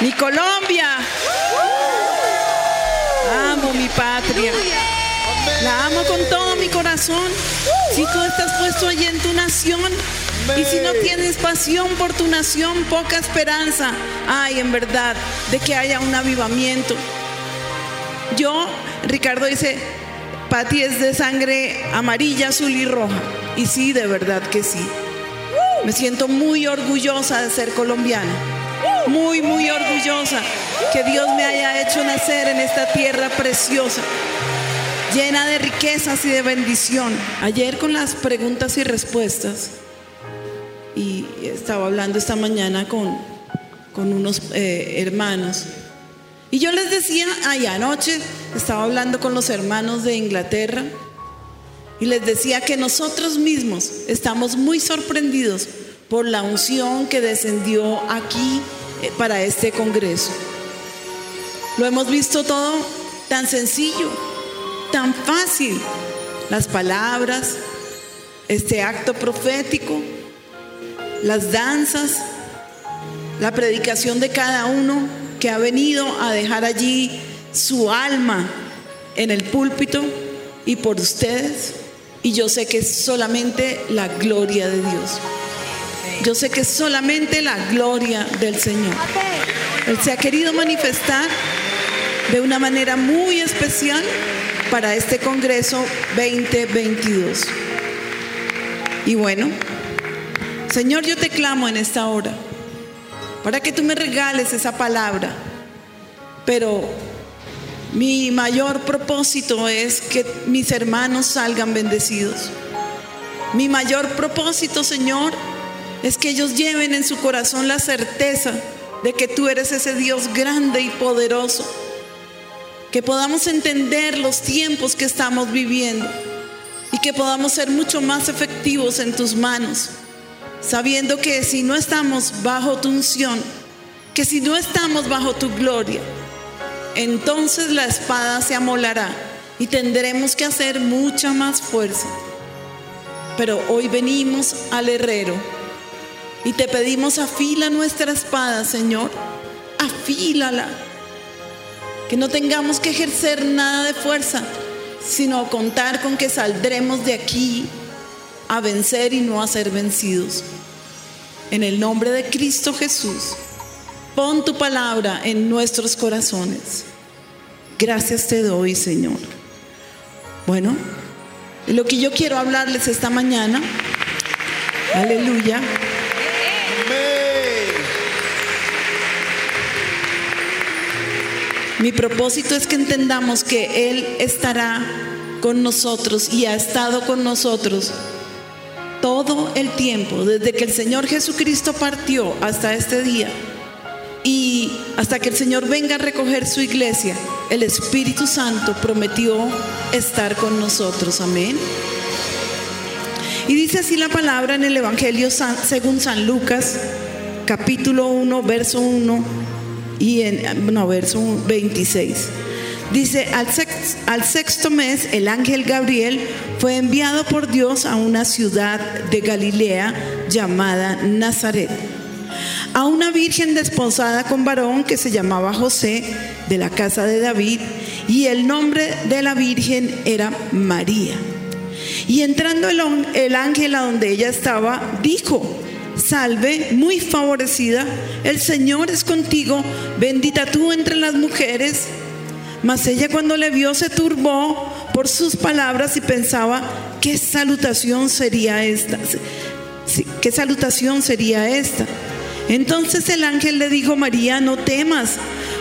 Mi Colombia. Amo mi patria. La amo con todo mi corazón. Si tú estás puesto allí en tu nación y si no tienes pasión por tu nación, poca esperanza hay en verdad de que haya un avivamiento. Yo, Ricardo dice, Pati es de sangre amarilla, azul y roja. Y sí, de verdad que sí. Me siento muy orgullosa de ser colombiana. Muy, muy orgullosa que Dios me haya hecho nacer en esta tierra preciosa, llena de riquezas y de bendición. Ayer con las preguntas y respuestas, y estaba hablando esta mañana con, con unos eh, hermanos, y yo les decía, ay, anoche estaba hablando con los hermanos de Inglaterra, y les decía que nosotros mismos estamos muy sorprendidos por la unción que descendió aquí para este Congreso. Lo hemos visto todo tan sencillo, tan fácil. Las palabras, este acto profético, las danzas, la predicación de cada uno que ha venido a dejar allí su alma en el púlpito y por ustedes. Y yo sé que es solamente la gloria de Dios. Yo sé que solamente la gloria del Señor. Él se ha querido manifestar de una manera muy especial para este Congreso 2022. Y bueno, Señor, yo te clamo en esta hora para que tú me regales esa palabra, pero mi mayor propósito es que mis hermanos salgan bendecidos. Mi mayor propósito, Señor, es que ellos lleven en su corazón la certeza de que tú eres ese Dios grande y poderoso. Que podamos entender los tiempos que estamos viviendo y que podamos ser mucho más efectivos en tus manos, sabiendo que si no estamos bajo tu unción, que si no estamos bajo tu gloria, entonces la espada se amolará y tendremos que hacer mucha más fuerza. Pero hoy venimos al herrero y te pedimos afila nuestra espada, Señor. Afílala. Que no tengamos que ejercer nada de fuerza, sino contar con que saldremos de aquí a vencer y no a ser vencidos. En el nombre de Cristo Jesús, pon tu palabra en nuestros corazones. Gracias te doy, Señor. Bueno, lo que yo quiero hablarles esta mañana, aleluya. Mi propósito es que entendamos que Él estará con nosotros y ha estado con nosotros todo el tiempo, desde que el Señor Jesucristo partió hasta este día y hasta que el Señor venga a recoger su iglesia, el Espíritu Santo prometió estar con nosotros. Amén. Y dice así la palabra en el Evangelio según San Lucas, capítulo 1, verso 1 y en no, verso 26. Dice, al sexto, mes el ángel Gabriel fue enviado por Dios a una ciudad de Galilea llamada Nazaret, a una virgen desposada con varón que se llamaba José de la casa de David, y el nombre de la virgen era María. Y entrando el, el ángel a donde ella estaba, dijo, salve, muy favorecida, el Señor es contigo, bendita tú entre las mujeres. Mas ella cuando le vio se turbó por sus palabras y pensaba, ¿qué salutación sería esta? ¿Qué salutación sería esta? Entonces el ángel le dijo, María, no temas,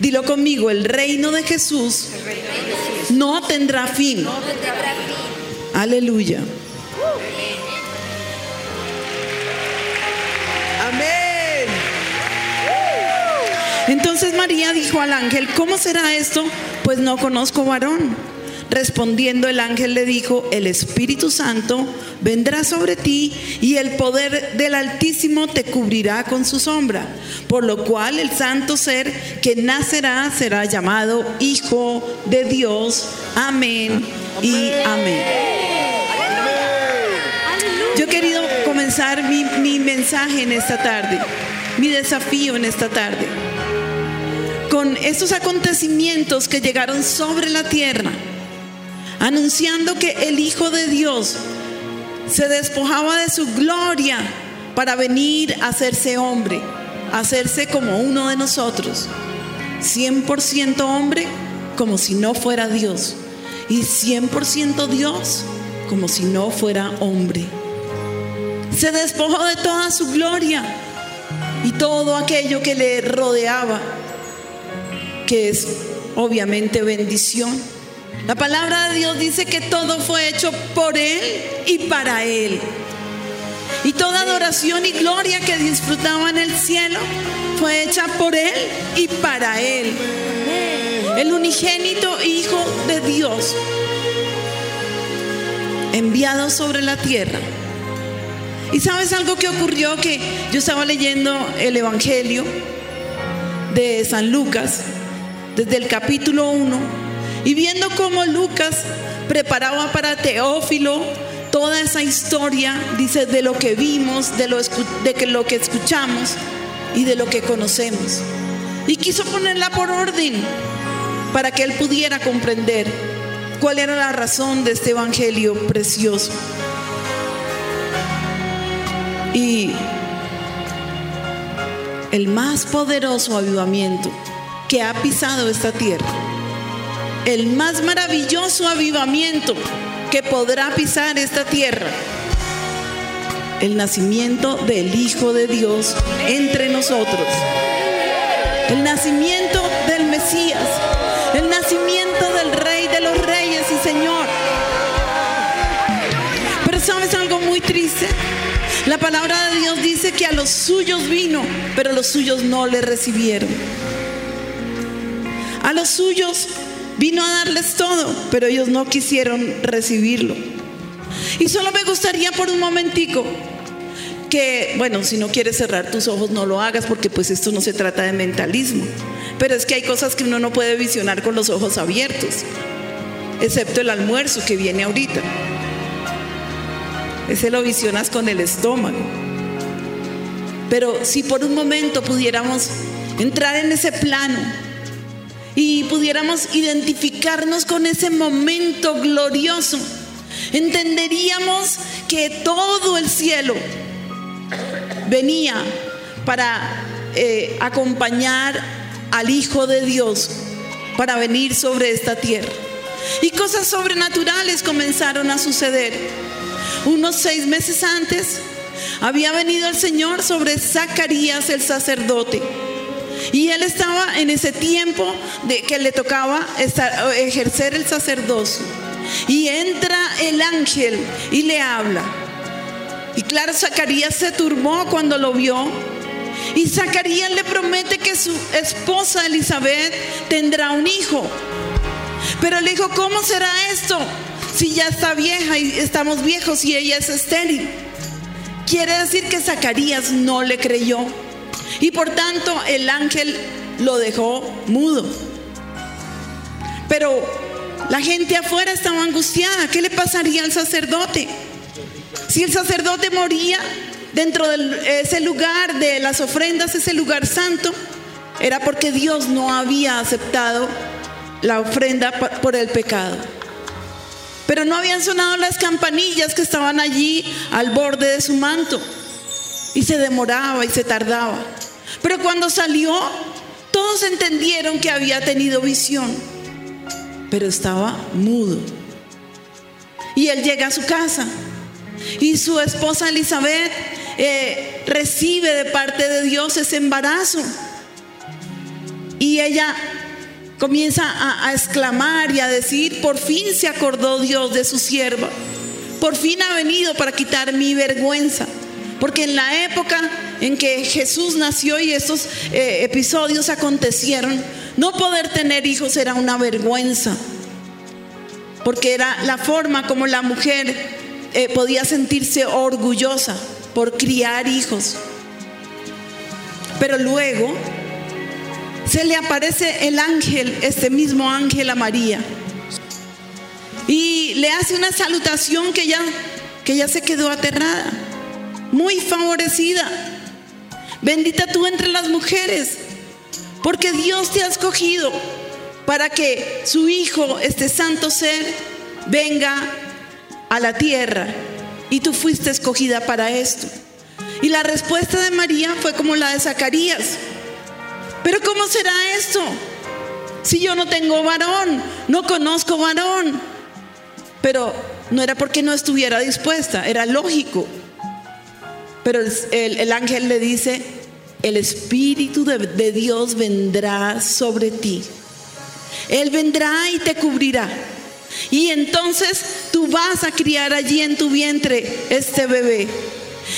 Dilo conmigo, el reino de Jesús no tendrá fin. Aleluya. Amén. Entonces, María dijo al ángel, ¿cómo será esto? Pues no conozco varón. Respondiendo el ángel le dijo, el Espíritu Santo vendrá sobre ti y el poder del Altísimo te cubrirá con su sombra, por lo cual el santo ser que nacerá será llamado Hijo de Dios. Amén y amén. Yo he querido comenzar mi, mi mensaje en esta tarde, mi desafío en esta tarde, con estos acontecimientos que llegaron sobre la tierra anunciando que el Hijo de Dios se despojaba de su gloria para venir a hacerse hombre, a hacerse como uno de nosotros. 100% hombre como si no fuera Dios y 100% Dios como si no fuera hombre. Se despojó de toda su gloria y todo aquello que le rodeaba, que es obviamente bendición. La palabra de Dios dice que todo fue hecho por Él y para Él. Y toda adoración y gloria que disfrutaba en el cielo fue hecha por Él y para Él. El unigénito Hijo de Dios, enviado sobre la tierra. Y sabes algo que ocurrió que yo estaba leyendo el Evangelio de San Lucas, desde el capítulo 1 y viendo cómo Lucas preparaba para Teófilo toda esa historia, dice, de lo que vimos, de lo, de lo que escuchamos y de lo que conocemos. Y quiso ponerla por orden para que él pudiera comprender cuál era la razón de este evangelio precioso. Y el más poderoso avivamiento que ha pisado esta tierra el más maravilloso avivamiento que podrá pisar esta tierra. El nacimiento del Hijo de Dios entre nosotros. El nacimiento del Mesías. El nacimiento del Rey de los Reyes y Señor. Pero sabes algo muy triste. La palabra de Dios dice que a los suyos vino, pero los suyos no le recibieron. A los suyos Vino a darles todo, pero ellos no quisieron recibirlo. Y solo me gustaría por un momentico que, bueno, si no quieres cerrar tus ojos, no lo hagas porque pues esto no se trata de mentalismo. Pero es que hay cosas que uno no puede visionar con los ojos abiertos, excepto el almuerzo que viene ahorita. Ese lo visionas con el estómago. Pero si por un momento pudiéramos entrar en ese plano y pudiéramos identificarnos con ese momento glorioso, entenderíamos que todo el cielo venía para eh, acompañar al Hijo de Dios, para venir sobre esta tierra. Y cosas sobrenaturales comenzaron a suceder. Unos seis meses antes había venido el Señor sobre Zacarías el sacerdote y él estaba en ese tiempo de que le tocaba ejercer el sacerdocio. Y entra el ángel y le habla. Y claro, Zacarías se turbó cuando lo vio. Y Zacarías le promete que su esposa Elizabeth tendrá un hijo. Pero le dijo, ¿cómo será esto? Si ya está vieja y estamos viejos y ella es estéril. Quiere decir que Zacarías no le creyó. Y por tanto el ángel lo dejó mudo. Pero la gente afuera estaba angustiada. ¿Qué le pasaría al sacerdote? Si el sacerdote moría dentro de ese lugar de las ofrendas, ese lugar santo, era porque Dios no había aceptado la ofrenda por el pecado. Pero no habían sonado las campanillas que estaban allí al borde de su manto. Y se demoraba y se tardaba. Pero cuando salió, todos entendieron que había tenido visión, pero estaba mudo. Y él llega a su casa y su esposa Elizabeth eh, recibe de parte de Dios ese embarazo. Y ella comienza a, a, exclamar y a decir, por fin se acordó Dios de su sierva. Por fin ha venido para quitar mi vergüenza. Porque en la época en que Jesús nació y estos eh, episodios acontecieron, no poder tener hijos era una vergüenza, porque era la forma como la mujer eh, podía sentirse orgullosa por criar hijos. Pero luego se le aparece el ángel, este mismo ángel a María, y le hace una salutación que ya, que ya se quedó aterrada, muy favorecida. Bendita tú entre las mujeres, porque Dios te ha escogido para que su Hijo, este santo ser, venga a la tierra. Y tú fuiste escogida para esto. Y la respuesta de María fue como la de Zacarías. Pero ¿cómo será esto? Si yo no tengo varón, no conozco varón. Pero no era porque no estuviera dispuesta, era lógico. Pero el, ángel le dice, el Espíritu de Dios vendrá sobre ti. Él vendrá y te cubrirá. Y entonces tú vas a criar allí en tu vientre este bebé.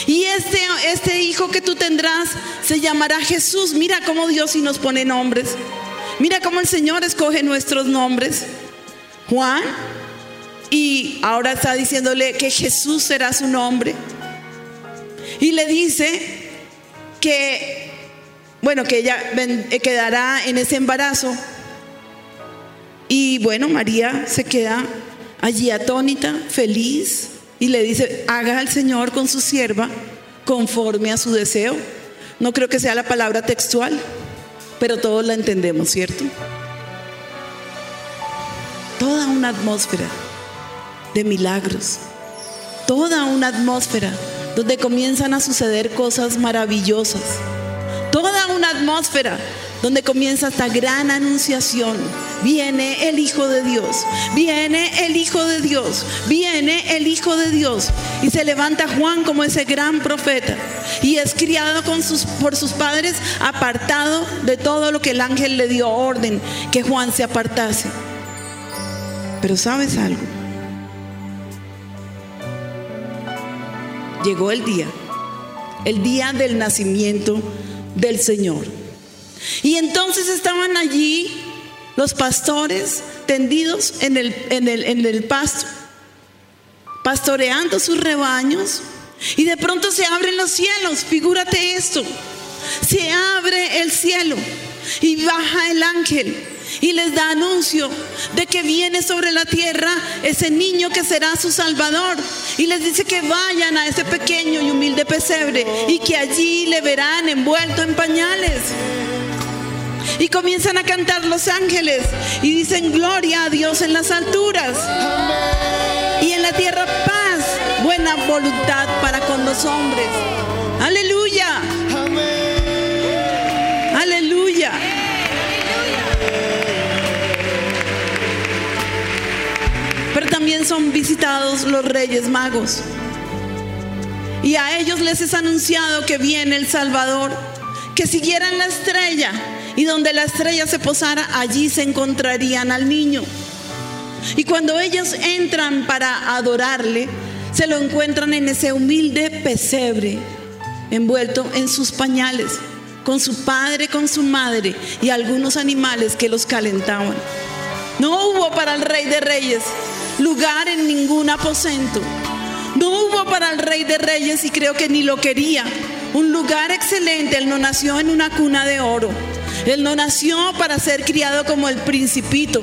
Y este, este hijo que tú tendrás se llamará Jesús. Mira cómo Dios sí nos pone nombres. Mira cómo el Señor escoge nuestros nombres. Juan. Y ahora está diciéndole que Jesús será su nombre. Y le dice que, bueno, que ella quedará en ese embarazo. Y bueno, María se queda allí atónita, feliz, y le dice, haga al Señor con su sierva conforme a su deseo. No creo que sea la palabra textual, pero todos la entendemos, ¿cierto? Toda una atmósfera de milagros, toda una atmósfera donde comienzan a suceder cosas maravillosas, toda una atmósfera donde comienza esta gran anunciación. Viene el Hijo de Dios, viene el Hijo de Dios, viene el Hijo de Dios. Y se levanta Juan como ese gran profeta y es criado por sus padres, apartado de todo lo que el ángel le dio orden, que Juan se apartase. Pero sabes algo, llegó el día, el día del nacimiento del Señor. Y entonces estaban allí los pastores tendidos en el, en el, en el pasto, pastoreando sus rebaños. Y de pronto se abren los cielos, figúrate esto. Se abre el cielo y baja el ángel y les da anuncio de que viene sobre la tierra ese niño que será su salvador. Y les dice que vayan a ese pequeño y humilde pesebre y que allí le verán envuelto en pañales. Y comienzan a cantar los ángeles y dicen gloria a Dios en las alturas. Y en la tierra paz, buena voluntad para con los hombres. Aleluya. Son visitados los reyes magos. Y a ellos les es anunciado que viene el Salvador, que siguieran la estrella y donde la estrella se posara, allí se encontrarían al niño. Y cuando ellos entran para adorarle, se lo encuentran en ese humilde pesebre, envuelto en sus pañales, con su padre, con su madre y algunos animales que los calentaban. No hubo para el rey de reyes lugar en ningún aposento. No hubo para el rey de reyes y creo que ni lo quería. Un lugar excelente. Él no nació en una cuna de oro. Él no nació para ser criado como el principito.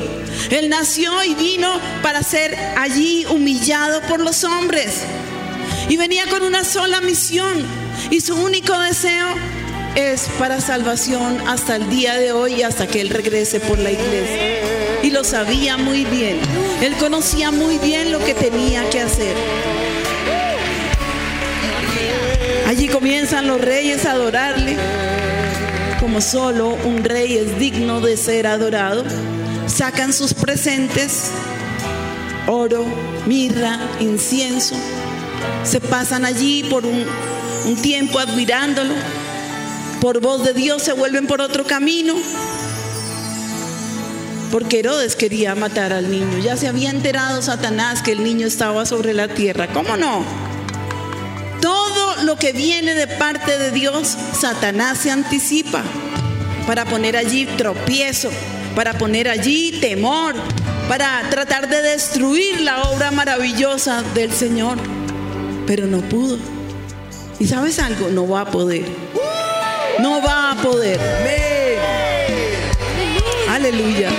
Él nació y vino para ser allí humillado por los hombres. Y venía con una sola misión. Y su único deseo es para salvación hasta el día de hoy y hasta que Él regrese por la iglesia. Y lo sabía muy bien. Él conocía muy bien lo que tenía que hacer. Allí comienzan los reyes a adorarle como solo un rey es digno de ser adorado, sacan sus presentes, oro, mirra, incienso, se pasan allí por un, tiempo admirándolo, por voz de Dios se vuelven por otro camino, porque Herodes quería matar al niño. Ya se había enterado Satanás que el niño estaba sobre la tierra. ¿Cómo no? Todo lo que viene de parte de Dios, Satanás se anticipa para poner allí tropiezo, para poner allí temor, para tratar de destruir la obra maravillosa del Señor. Pero no pudo. ¿Y sabes algo? No va a poder. No va a poder. Aleluya.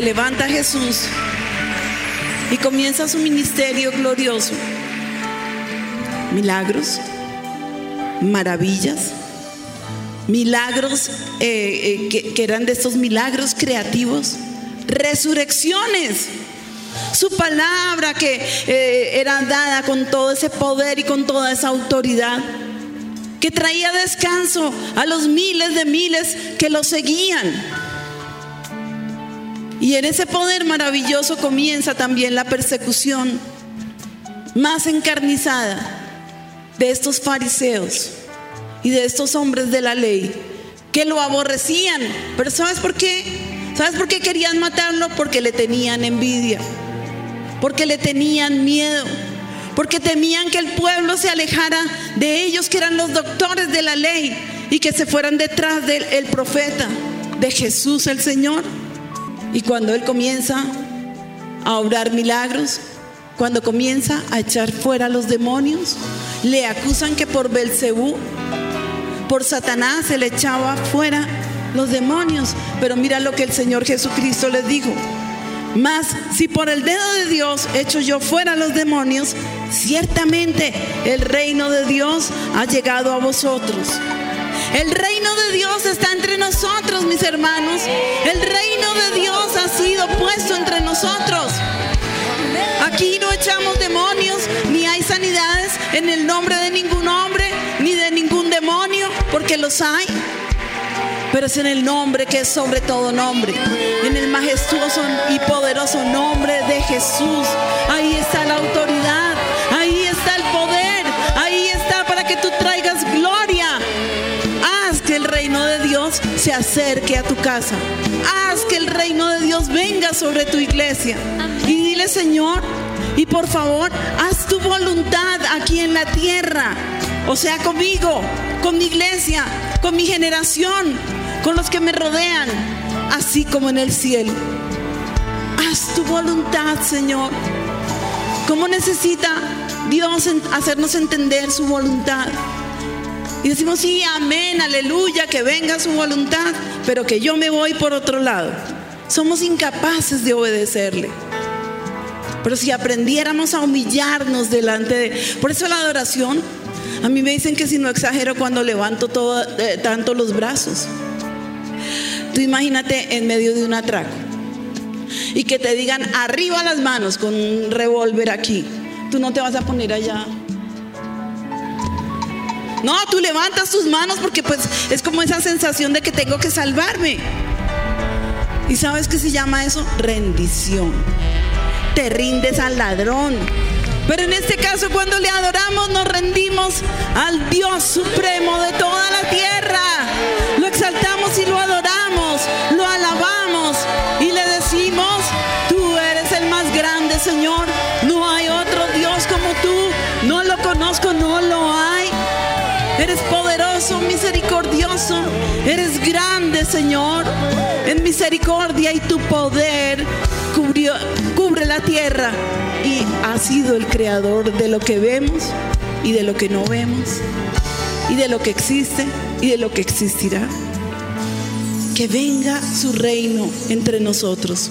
Levanta Jesús y comienza su ministerio glorioso. Milagros, maravillas, milagros eh, eh, que, eran de estos milagros creativos, resurrecciones. Su palabra que eh, era dada con todo ese poder y con toda esa autoridad, que traía descanso a los miles de miles que lo seguían. Y en ese poder maravilloso comienza también la persecución más encarnizada de estos fariseos y de estos hombres de la ley que lo aborrecían. Pero ¿sabes por qué? ¿Sabes por qué querían matarlo? Porque le tenían envidia, porque le tenían miedo, porque temían que el pueblo se alejara de ellos, que eran los doctores de la ley, y que se fueran detrás del profeta, de Jesús el Señor. Y cuando Él comienza a obrar milagros, cuando comienza a echar fuera a los demonios, le acusan que por Belcebú, por Satanás se le echaba fuera los demonios. Pero mira lo que el Señor Jesucristo les dijo. Mas si por el dedo de Dios echo yo fuera los demonios, ciertamente el reino de Dios ha llegado a vosotros. El reino de Dios está entre nosotros, mis hermanos. El reino de Dios ha sido puesto entre nosotros. Aquí no echamos demonios, ni hay sanidades en el nombre de ningún hombre, ni de ningún demonio, porque los hay. Pero es en el nombre que es sobre todo nombre, en el majestuoso y poderoso nombre de Jesús. Ahí está la autoridad, Dios se acerque a tu casa. Haz que el reino de Dios venga sobre tu iglesia. Y dile, Señor, y por favor, haz tu voluntad aquí en la tierra. O sea, conmigo, con mi iglesia, con mi generación, con los que me rodean, así como en el cielo. Haz tu voluntad, Señor. ¿Cómo necesita Dios hacernos entender su voluntad? Y decimos, sí, amén, aleluya, que venga su voluntad, pero que yo me voy por otro lado. Somos incapaces de obedecerle. Pero si aprendiéramos a humillarnos delante de... Por eso la adoración, a mí me dicen que si no exagero cuando levanto eh, tanto los brazos. Tú imagínate en medio de un atraco y que te digan arriba las manos con un revólver aquí. Tú no te vas a poner allá no, tú levantas tus manos porque pues es como esa sensación de que tengo que salvarme. ¿Y sabes qué se llama eso? Rendición. Te rindes al ladrón. Pero en este caso cuando le adoramos nos rendimos al Dios supremo de toda la tierra. Lo exaltamos y lo adoramos, lo alabamos y le decimos, tú eres el más grande Señor. No hay otro Dios como tú. No lo conozco, no lo misericordioso. Eres grande, Señor. En misericordia y tu poder cubre la tierra. Y ha sido el creador de lo que vemos y de lo que no vemos. Y de lo que existe y de lo que existirá. Que venga su reino entre nosotros.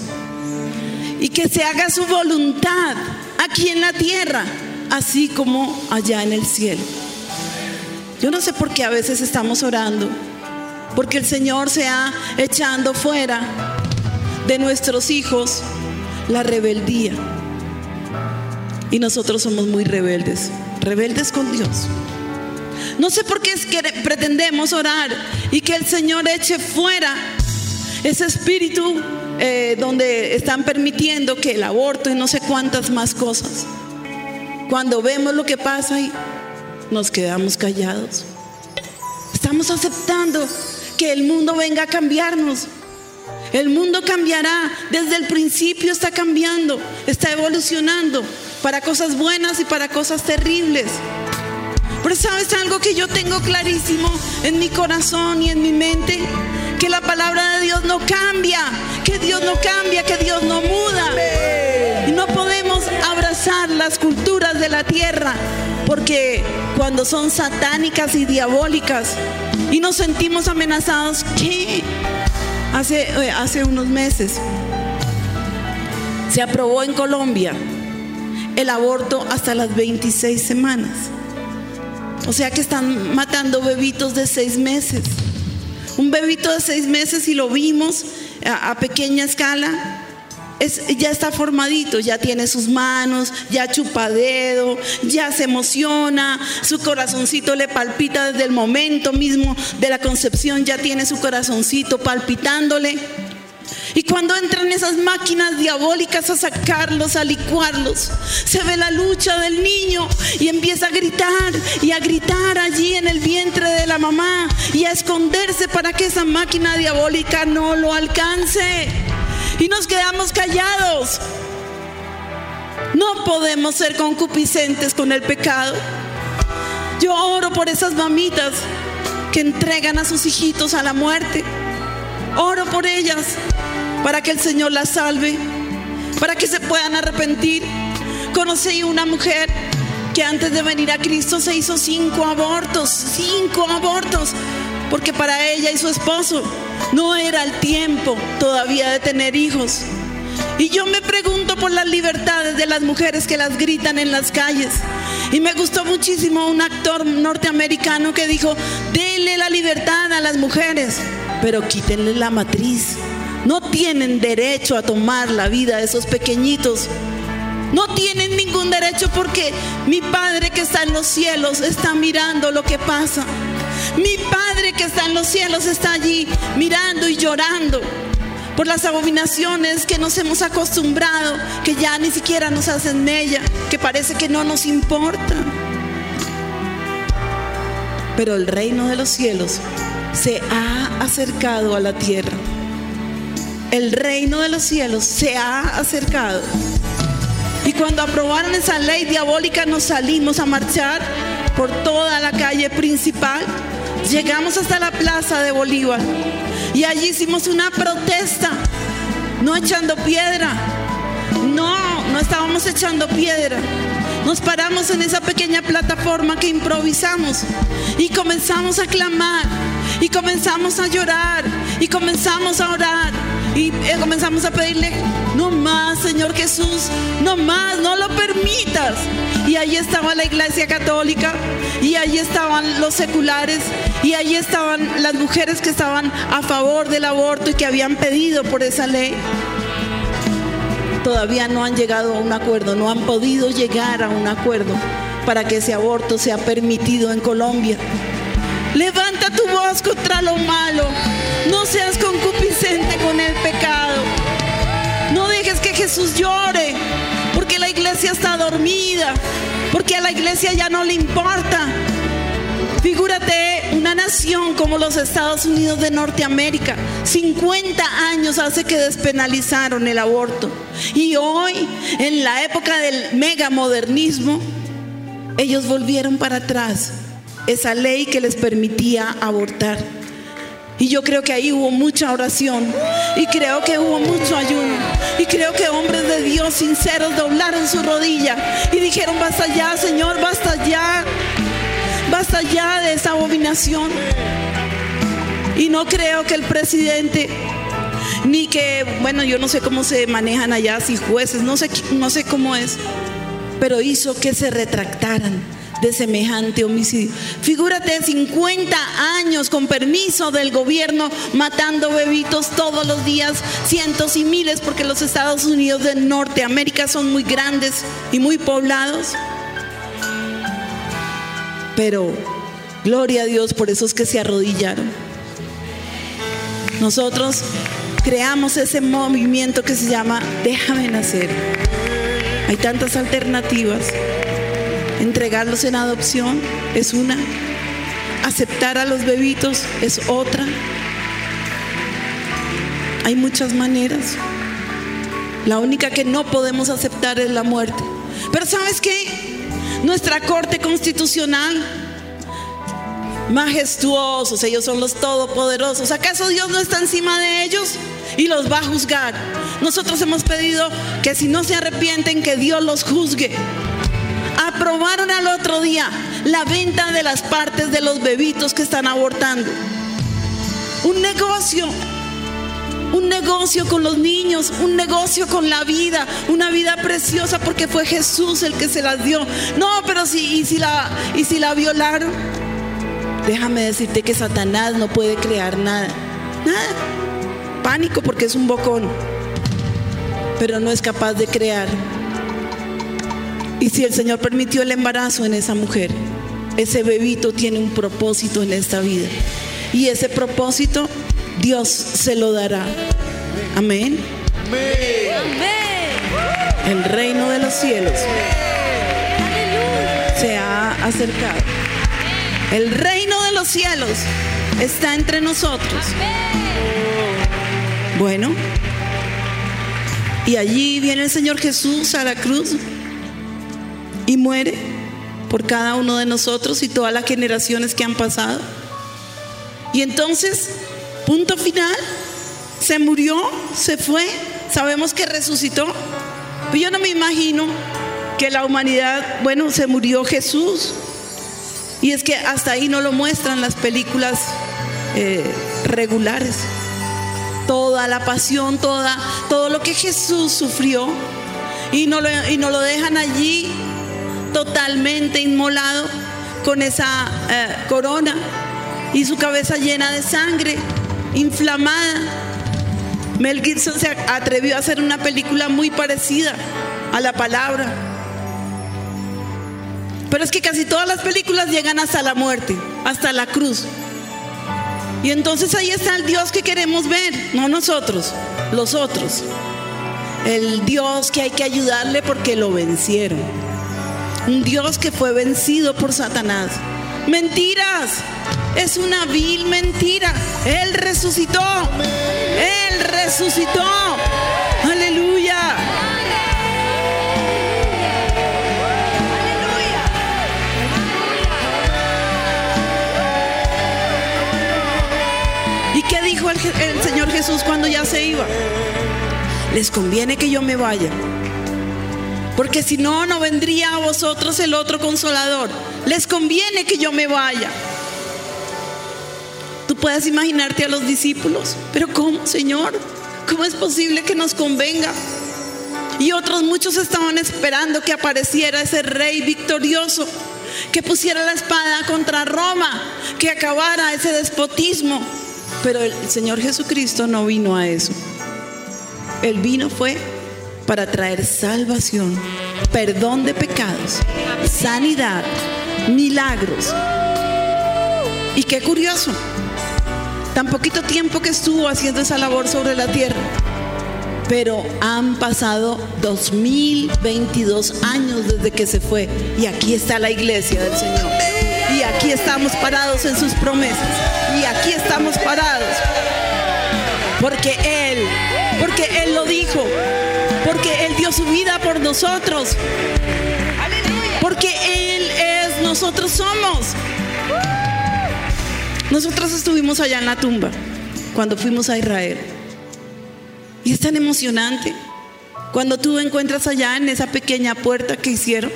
Y que se haga su voluntad aquí en la tierra, así como allá en el cielo. Yo no sé por qué a veces estamos orando, porque el Señor se ha echando fuera de nuestros hijos la rebeldía. Y nosotros somos muy rebeldes, rebeldes con Dios. No sé por qué es que pretendemos orar y que el Señor eche fuera ese espíritu eh, donde están permitiendo que el aborto y no sé cuántas más cosas. Cuando vemos lo que pasa y nos quedamos callados. Estamos aceptando que el mundo venga a cambiarnos. El mundo cambiará, desde el principio está cambiando, está evolucionando para cosas buenas y para cosas terribles. Pero sabes algo que yo tengo clarísimo en mi corazón y en mi mente, que la palabra de Dios no cambia, que Dios no cambia, que Dios no muda. Y no podemos abrazar las culturas la tierra, porque cuando son satánicas y diabólicas y nos sentimos amenazados, ¿qué? Hace, eh, hace unos meses se aprobó en Colombia el aborto hasta las 26 semanas. O sea que están matando bebitos de seis meses. Un bebito de seis meses, y lo vimos a, pequeña escala, ya está formadito, ya tiene sus manos, ya chupa dedo, ya se emociona, su corazoncito le palpita desde el momento mismo de la concepción, ya tiene su corazoncito palpitándole. Y cuando entran esas máquinas diabólicas a sacarlos, a licuarlos, se ve la lucha del niño y empieza a gritar y a gritar allí en el vientre de la mamá y a esconderse para que esa máquina diabólica no lo alcance. Y nos quedamos callados. No podemos ser concupiscentes con el pecado. Yo oro por esas mamitas que entregan a sus hijitos a la muerte. Oro por ellas para que el Señor las salve, para que se puedan arrepentir. Conocí una mujer que antes de venir a Cristo se hizo cinco abortos, cinco abortos, porque para ella y su esposo no era el tiempo todavía de tener hijos. Y yo me pregunto por las libertades de las mujeres que las gritan en las calles. Y me gustó muchísimo un actor norteamericano que dijo, denle la libertad a las mujeres, pero quítenle la matriz. No tienen derecho a tomar la vida de esos pequeñitos. No tienen ningún derecho porque mi Padre que está en los cielos está mirando lo que pasa. Mi Padre que está en los cielos está allí mirando y llorando por las abominaciones que nos hemos acostumbrado, que ya ni siquiera nos hacen ella, que parece que no nos importa. Pero el reino de los cielos se ha acercado a la tierra el reino de los cielos se ha acercado. Y cuando aprobaron esa ley diabólica nos salimos a marchar por toda la calle principal. Llegamos hasta la plaza de Bolívar y allí hicimos una protesta, no echando piedra. No, no estábamos echando piedra. Nos paramos en esa pequeña plataforma que improvisamos y comenzamos a clamar y comenzamos a llorar y comenzamos a orar y eh, comenzamos a pedirle, no más, Señor Jesús, no más, no lo permitas. Y ahí estaba la iglesia católica, y ahí estaban los seculares, y ahí estaban las mujeres que estaban a favor del aborto y que habían pedido por esa ley. Todavía no han llegado a un acuerdo, no han podido llegar a un acuerdo para que ese aborto sea permitido en Colombia. Levanta tu voz contra lo malo. No seas concupiscente con el pecado. No dejes que Jesús llore, porque la iglesia está dormida, porque a la iglesia ya no le importa. Figúrate una nación como los Estados Unidos de Norteamérica. 50 años hace que despenalizaron el aborto. Y hoy, en la época del megamodernismo, ellos volvieron para atrás esa ley que les permitía abortar. Y yo creo que ahí hubo mucha oración. Y creo que hubo mucho ayuno. Y creo que hombres de Dios sinceros doblaron su rodilla y dijeron, basta ya, Señor, basta ya. Basta ya de esa abominación. Y no creo que el presidente, ni que, bueno, yo no sé cómo se manejan allá, si jueces, no sé, no sé cómo es, pero hizo que se retractaran de semejante homicidio. Figúrate 50 años con permiso del gobierno matando bebitos todos los días, cientos y miles, porque los Estados Unidos de Norteamérica son muy grandes y muy poblados. Pero gloria a Dios por esos que se arrodillaron. Nosotros creamos ese movimiento que se llama Déjame nacer. Hay tantas alternativas. Entregarlos en adopción es una. Aceptar a los bebitos es otra. hay muchas maneras. La única que no podemos aceptar es la muerte. Pero ¿sabes qué? Nuestra Corte Constitucional, majestuosos, ellos son los todopoderosos. ¿Acaso Dios no está encima de ellos y los va a juzgar? Nosotros hemos pedido que si no se arrepienten, que Dios los juzgue. Aprobaron al otro día la venta de las partes de los bebitos que están abortando. Un negocio un negocio con los niños, un negocio con la vida, una vida preciosa porque fue Jesús el que se las dio. No, pero si, y si la, y si la violaron, déjame decirte que Satanás no puede crear nada, nada. Pánico porque es un bocón, pero no es capaz de crear. Y si el Señor permitió el embarazo en esa mujer, ese bebito tiene un propósito en esta vida. Y ese propósito Dios se lo dará. Amén. El reino de los cielos se ha acercado. El reino de los cielos está entre nosotros. Bueno, y allí viene el Señor Jesús a la cruz y muere por cada uno de nosotros y todas las generaciones que han pasado. Y entonces Punto final. Se murió, se fue. Sabemos que resucitó. Pero yo no me imagino que la humanidad, bueno, se murió Jesús. Y es que hasta ahí no lo muestran las películas eh, regulares. Toda la pasión, toda, todo lo que Jesús sufrió. Y no, lo, y no lo dejan allí totalmente inmolado con esa eh, corona y su cabeza llena de sangre inflamada. Mel Gibson se atrevió a hacer una película muy parecida a la palabra. Pero es que casi todas las películas llegan hasta la muerte, hasta la cruz. Y entonces ahí está el Dios que queremos ver, no nosotros, los otros. El Dios que hay que ayudarle porque lo vencieron. Un Dios que fue vencido por Satanás. Mentiras. Es una vil mentira. Él resucitó. Él resucitó. Aleluya. ¿Y qué dijo el, el, Señor Jesús cuando ya se iba? Les conviene que yo me vaya. Porque si no, no vendría a vosotros el otro consolador. Les conviene que yo me vaya. Tú puedes imaginarte a los discípulos, pero ¿cómo, Señor? ¿Cómo es posible que nos convenga? Y otros muchos estaban esperando que apareciera ese rey victorioso, que pusiera la espada contra Roma, que acabara ese despotismo. Pero el Señor Jesucristo no vino a eso. El vino fue para traer salvación, perdón de pecados, sanidad, milagros. Y qué curioso, tan poquito tiempo que estuvo haciendo esa labor sobre la tierra. Pero han pasado 2022 años desde que se fue y aquí está la iglesia del Señor. Y aquí estamos parados en sus promesas. Y aquí estamos parados. Porque Él, porque Él lo dijo. Porque Él dio su vida por nosotros. Porque Él es, nosotros somos. Nosotros estuvimos allá en la tumba cuando fuimos a Israel. Y es tan emocionante cuando tú encuentras allá en esa pequeña puerta que hicieron.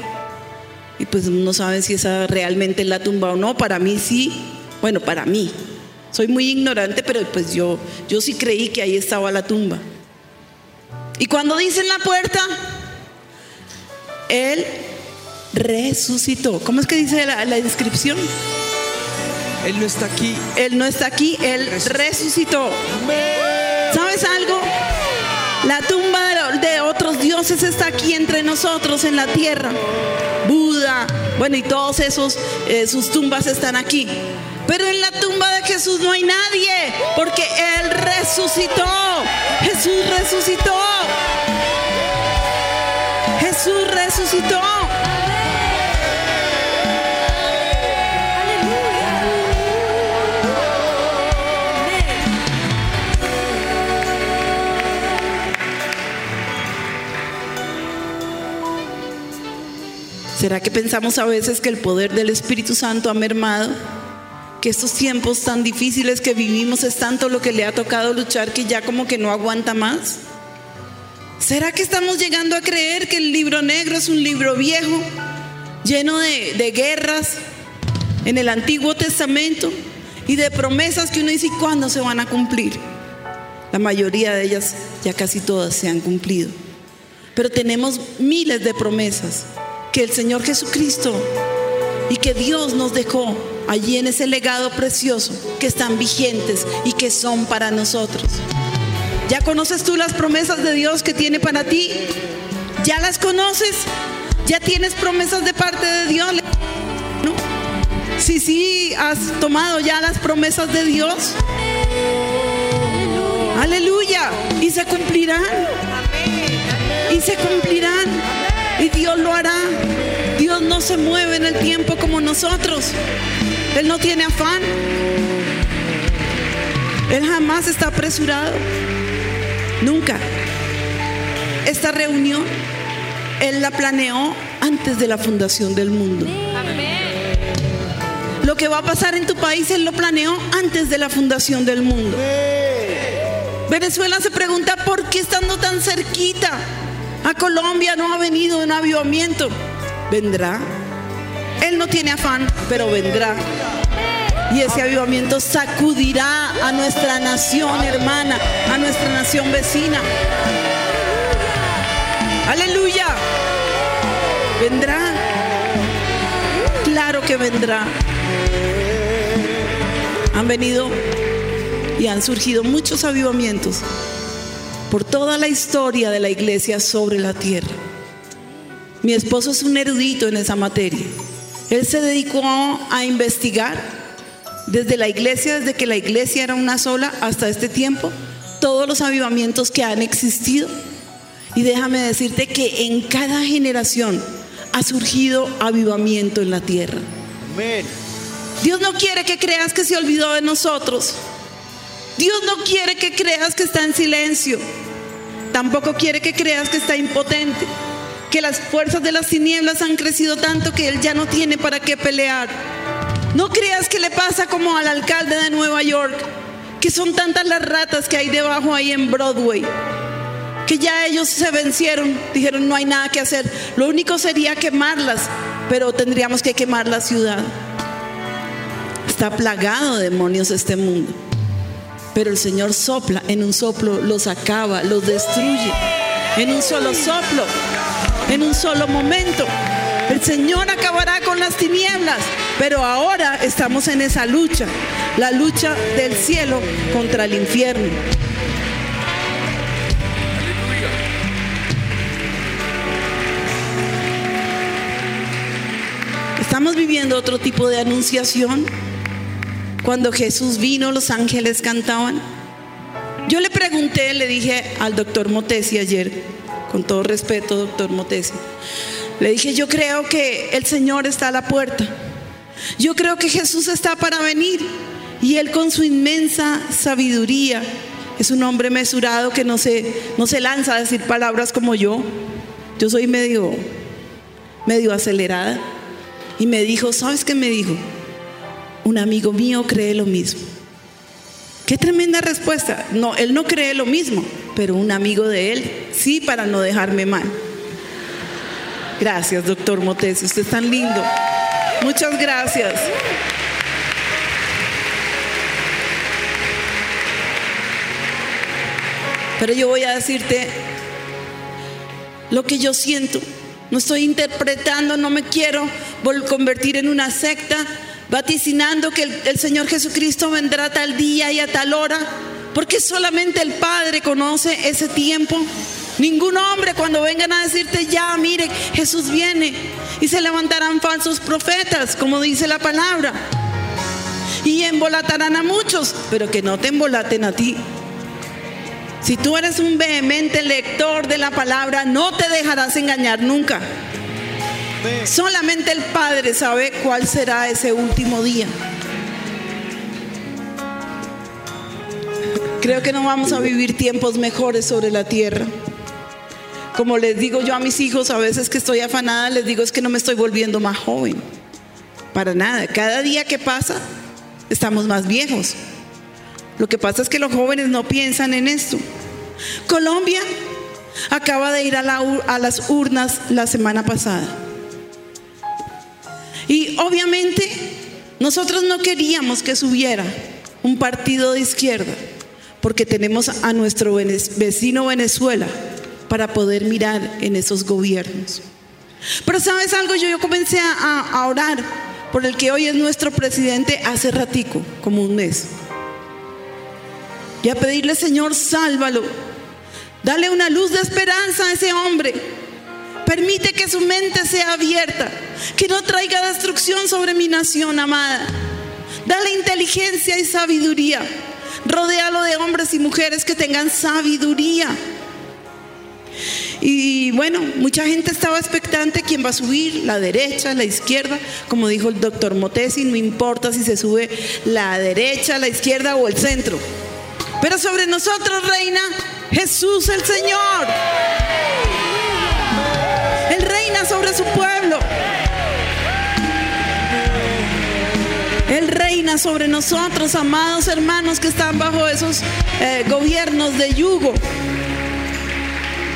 Y pues no saben si esa realmente es la tumba o no. Para mí sí. Bueno, para mí. Soy muy ignorante, pero pues yo, yo sí creí que ahí estaba la tumba. Y cuando dicen la puerta, Él resucitó. ¿Cómo es que dice la, la inscripción? Él no está aquí. Él no está aquí, Él resucitó. ¿Sabes algo? La tumba de otros dioses está aquí entre nosotros en la tierra. Buda, bueno, y todos esos, eh, sus tumbas están aquí. Pero en la tumba de Jesús no hay nadie, porque Él resucitó. Jesús resucitó. Jesús resucitó. ¿Será que pensamos a veces que el poder del Espíritu Santo ha mermado? Que estos tiempos tan difíciles que vivimos es tanto lo que le ha tocado luchar que ya como que no aguanta más. ¿Será que estamos llegando a creer que el libro negro es un libro viejo, lleno de, de guerras en el Antiguo Testamento y de promesas que uno dice, ¿y cuándo se van a cumplir? La mayoría de ellas, ya casi todas, se han cumplido. Pero tenemos miles de promesas que el Señor Jesucristo y que Dios nos dejó allí en ese legado precioso que están vigentes y que son para nosotros. ¿Ya conoces tú las promesas de Dios que tiene para ti? ¿Ya las conoces? ¿Ya tienes promesas de parte de Dios? ¿No? Si sí has tomado ya las promesas de Dios. Aleluya. Y se cumplirán. Y se cumplirán. Y Dios lo hará. Dios no se mueve en el tiempo como nosotros. Él no tiene afán. Él jamás está apresurado. Nunca. Esta reunión, Él la planeó antes de la fundación del mundo. Lo que va a pasar en tu país, Él lo planeó antes de la fundación del mundo. Venezuela se pregunta, ¿por qué estando tan cerquita a Colombia no ha venido un avivamiento? Vendrá. Él no tiene afán, pero vendrá. Y ese avivamiento sacudirá a nuestra nación hermana, a nuestra nación vecina. Aleluya. Vendrá. Claro que vendrá. Han venido y han surgido muchos avivamientos por toda la historia de la iglesia sobre la tierra. Mi esposo es un erudito en esa materia. Él se dedicó a investigar desde la iglesia, desde que la iglesia era una sola hasta este tiempo, todos los avivamientos que han existido. Y déjame decirte que en cada generación ha surgido avivamiento en la tierra. Dios no quiere que creas que se olvidó de nosotros. Dios no quiere que creas que está en silencio. Tampoco quiere que creas que está impotente. Que las fuerzas de las tinieblas han crecido tanto que Él ya no tiene para qué pelear. No creas que le pasa como al alcalde de Nueva York, que son tantas las ratas que hay debajo ahí en Broadway, que ya ellos se vencieron, dijeron no hay nada que hacer, lo único sería quemarlas, pero tendríamos que quemar la ciudad. Está plagado de demonios este mundo. Pero el Señor sopla, en un soplo los acaba, los destruye. En un solo soplo, en un solo momento. El Señor acabará con las tinieblas, pero ahora estamos en esa lucha, la lucha del cielo contra el infierno. Estamos viviendo otro tipo de anunciación cuando Jesús vino, los ángeles cantaban. Yo le pregunté, le dije al doctor Motesi ayer, con todo respeto, doctor Motesi, le dije, yo creo que el Señor está a la puerta. Yo creo que Jesús está para venir. Y Él con su inmensa sabiduría, es un hombre mesurado que no se, no se lanza a decir palabras como yo. Yo soy medio, medio acelerada. Y me dijo, ¿sabes qué me dijo? un amigo mío cree lo mismo. Qué tremenda respuesta. No, él no cree lo mismo, pero un amigo de él sí para no dejarme mal. Gracias, doctor Motesi, usted es tan lindo. Muchas gracias. Pero yo voy a decirte lo que yo siento. No estoy interpretando, no me quiero convertir en una secta, vaticinando que el, Señor Jesucristo vendrá tal día y a tal hora, porque solamente el Padre conoce ese tiempo. Ningún hombre cuando vengan a decirte ya, mire, Jesús viene y se levantarán falsos profetas, como dice la palabra. Y embolatarán a muchos, pero que no te embolaten a ti. Si tú eres un vehemente lector de la palabra, no te dejarás engañar nunca. Solamente el Padre sabe cuál será ese último día. Creo que no vamos a vivir tiempos mejores sobre la tierra. como les digo yo a mis hijos, a veces que estoy afanada, les digo es que no me estoy volviendo más joven. Para nada. Cada día que pasa, estamos más viejos. Lo que pasa es que los jóvenes no piensan en esto. Colombia acaba de ir a, las urnas la semana pasada. Y obviamente nosotros no queríamos que subiera un partido de izquierda, porque tenemos a nuestro vecino Venezuela para poder mirar en esos gobiernos. Pero sabes algo, yo, yo comencé a, a orar por el que hoy es nuestro presidente hace ratico, como un mes. Y a pedirle, Señor, sálvalo. Dale una luz de esperanza a ese hombre. Permite que su mente sea abierta, que no traiga destrucción sobre mi nación amada. Dale inteligencia y sabiduría. Rodéalo de hombres y mujeres que tengan sabiduría y bueno, mucha gente estaba expectante quién va a subir, la derecha, la izquierda, como dijo el doctor Motesi, no importa si se sube la derecha, la izquierda o el centro. Pero sobre nosotros reina Jesús el Señor. Él reina sobre su pueblo. Él reina sobre nosotros, amados hermanos que están bajo esos eh, gobiernos de yugo.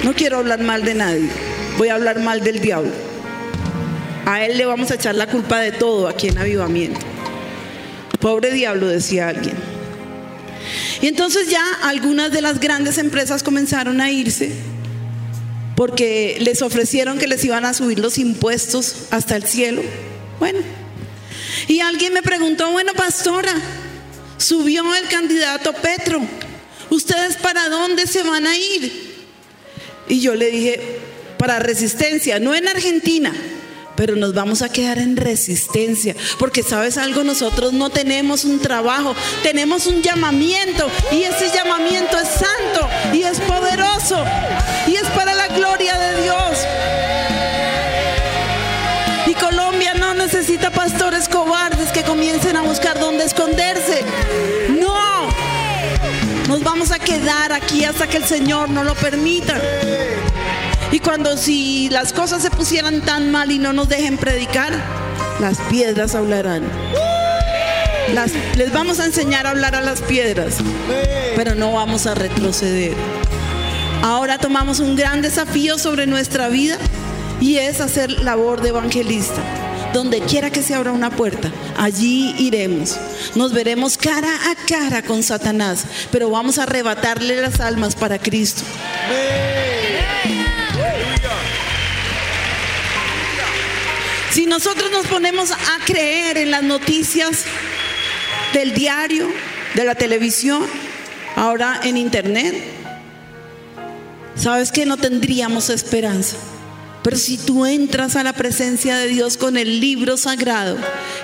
No quiero hablar mal de nadie, voy a hablar mal del diablo. A él le vamos a echar la culpa de todo aquí en avivamiento. Pobre diablo, decía alguien. Y entonces ya algunas de las grandes empresas comenzaron a irse porque les ofrecieron que les iban a subir los impuestos hasta el cielo. Bueno, y alguien me preguntó, bueno, pastora, subió el candidato Petro, ¿ustedes para dónde se van a ir? Y yo le dije, para resistencia, no en Argentina, pero nos vamos a quedar en resistencia, porque sabes algo, nosotros no tenemos un trabajo, tenemos un llamamiento y ese llamamiento es santo y es poderoso y es para la gloria de Dios. Pastores cobardes que comiencen a buscar dónde esconderse. Nos vamos a quedar aquí hasta que el Señor no lo permita. Y cuando si las cosas se pusieran tan mal y no nos dejen predicar, las piedras hablarán. les vamos a enseñar a hablar a las piedras, pero no vamos a retroceder. Ahora tomamos un gran desafío sobre nuestra vida y es hacer labor de evangelista. Donde quiera que se abra una puerta, allí iremos. Nos veremos cara a cara con Satanás, pero vamos a arrebatarle las almas para Cristo. Si nosotros nos ponemos a creer en las noticias del diario, de la televisión, ahora en internet, ¿sabes que no tendríamos esperanza? Pero si tú entras a la presencia de Dios con el libro sagrado,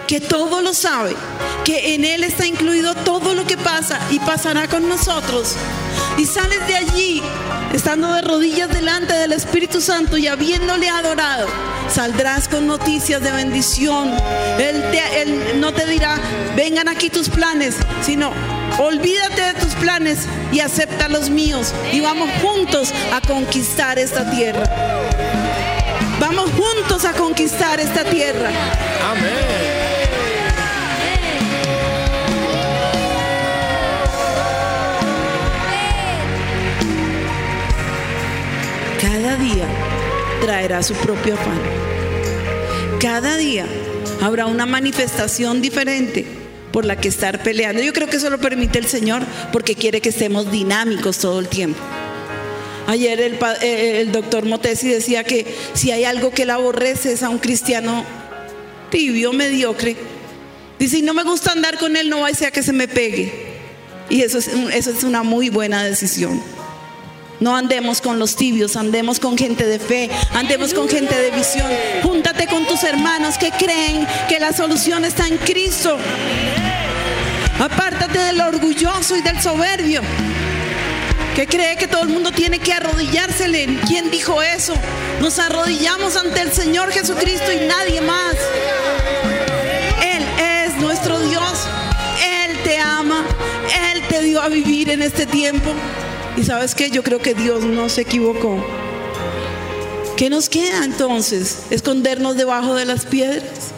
que todo lo sabe, que en Él está incluido todo lo que pasa y pasará con nosotros, y sales de allí estando de rodillas delante del Espíritu Santo y habiéndole adorado, saldrás con noticias de bendición. Él, no te dirá, vengan aquí tus planes, sino olvídate de tus planes y acepta los míos y vamos juntos a conquistar esta tierra. Vamos juntos a conquistar esta tierra. Amén. Cada día traerá su propio afán. Cada día habrá una manifestación diferente por la que estar peleando. Yo creo que eso lo permite el Señor porque quiere que estemos dinámicos todo el tiempo. Ayer el, eh, el doctor Motesi decía que si hay algo que le aborrece es a un cristiano tibio, mediocre. Dice, no me gusta andar con él, no va a ser que se me pegue. Y eso es, eso es una muy buena decisión. No andemos con los tibios, andemos con gente de fe, andemos con gente de visión. Júntate con tus hermanos que creen que la solución está en Cristo. Apártate del orgulloso y del soberbio que cree que todo el mundo tiene que arrodillársele. ¿Quién dijo eso? Nos arrodillamos ante el Señor Jesucristo y nadie más. Él es nuestro Dios. Él te ama. Él te dio a vivir en este tiempo. Y sabes que yo creo que Dios no se equivocó. ¿Qué nos queda entonces? ¿Escondernos debajo de las piedras?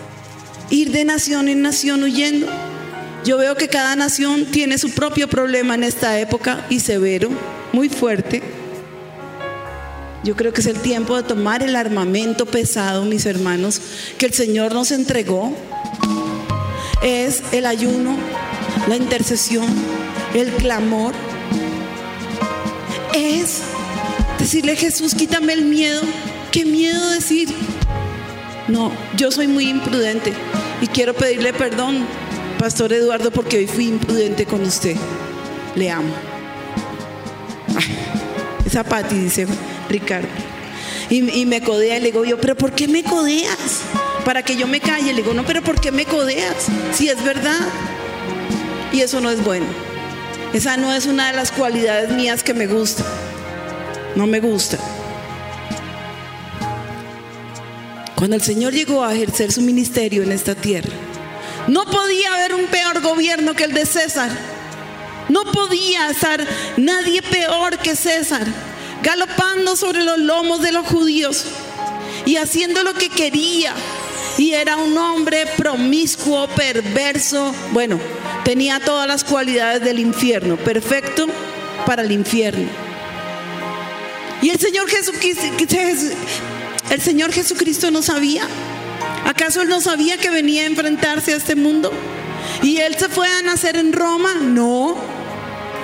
¿Ir de nación en nación huyendo? Yo veo que cada nación tiene su propio problema en esta época y severo, muy fuerte. Yo creo que es el tiempo de tomar el armamento pesado, mis hermanos, que el Señor nos entregó. Es el ayuno, la intercesión, el clamor. Es decirle Jesús, quítame el miedo. Qué miedo decir, no, yo soy muy imprudente y quiero pedirle perdón Pastor Eduardo, porque hoy fui imprudente con usted. Le amo. esa Pati, dice Ricardo. Y, me codea y le digo yo, pero ¿por qué me codeas? Para que yo me calle. Le digo, no, pero ¿por qué me codeas? Si es verdad. Y eso no es bueno. Esa no es una de las cualidades mías que me gusta. No me gusta. Cuando el Señor llegó a ejercer su ministerio en esta tierra, no podía haber un peor gobierno que el de César. No podía estar nadie peor que César, galopando sobre los lomos de los judíos y haciendo lo que quería. Y era un hombre promiscuo, perverso. Bueno, tenía todas las cualidades del infierno, perfecto para el infierno. Y el Señor Jesucristo, el Señor Jesucristo no sabía ¿Acaso él no sabía que venía a enfrentarse a este mundo? ¿Y él se fue a nacer en Roma? No,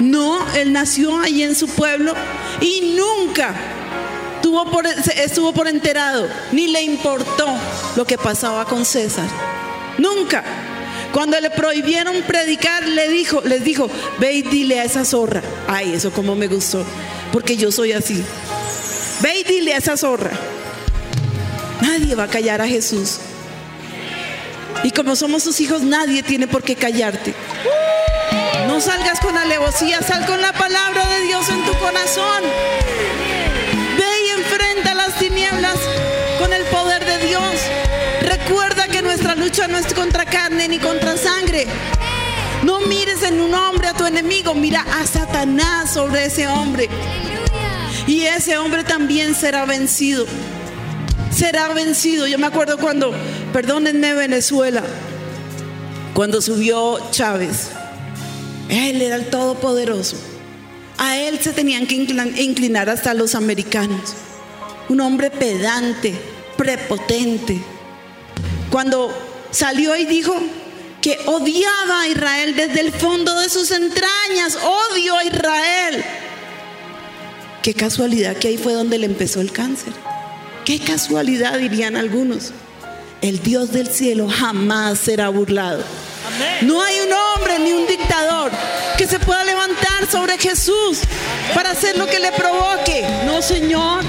no, él nació allí en su pueblo y nunca tuvo por, estuvo por enterado, ni le importó lo que pasaba con César. Nunca. Cuando le prohibieron predicar, le dijo, les dijo, ve y dile a esa zorra. Ay, eso como me gustó, porque yo soy así. Ve y dile a esa zorra. Nadie va a callar a Jesús. Y como somos sus hijos, nadie tiene por qué callarte. No salgas con alevosía, sal con la palabra de Dios en tu corazón. Ve y enfrenta las tinieblas con el poder de Dios. Recuerda que nuestra lucha no es contra carne ni contra sangre. No mires en un hombre a tu enemigo, mira a Satanás sobre ese hombre. Y ese hombre también será vencido será vencido. Yo me acuerdo cuando, perdónenme Venezuela, cuando subió Chávez. Él era el todopoderoso. A él se tenían que inclinar hasta los americanos. Un hombre pedante, prepotente. Cuando salió y dijo que odiaba a Israel desde el fondo de sus entrañas, odio a Israel. Qué casualidad que ahí fue donde le empezó el cáncer. Qué casualidad dirían algunos. El Dios del cielo jamás será burlado. No hay un hombre ni un dictador que se pueda levantar sobre Jesús para hacer lo que le provoque. No, Señor.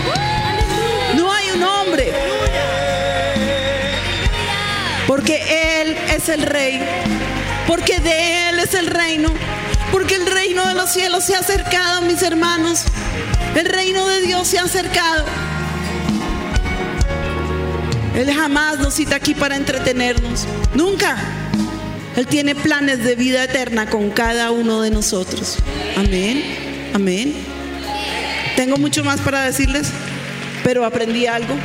No hay un hombre. Porque Él es el rey. Porque de Él es el reino. Porque el reino de los cielos se ha acercado, mis hermanos. El reino de Dios se ha acercado. Él jamás nos cita aquí para entretenernos. Nunca. Él tiene planes de vida eterna con cada uno de nosotros. Amén. Amén. Tengo mucho más para decirles, pero aprendí algo,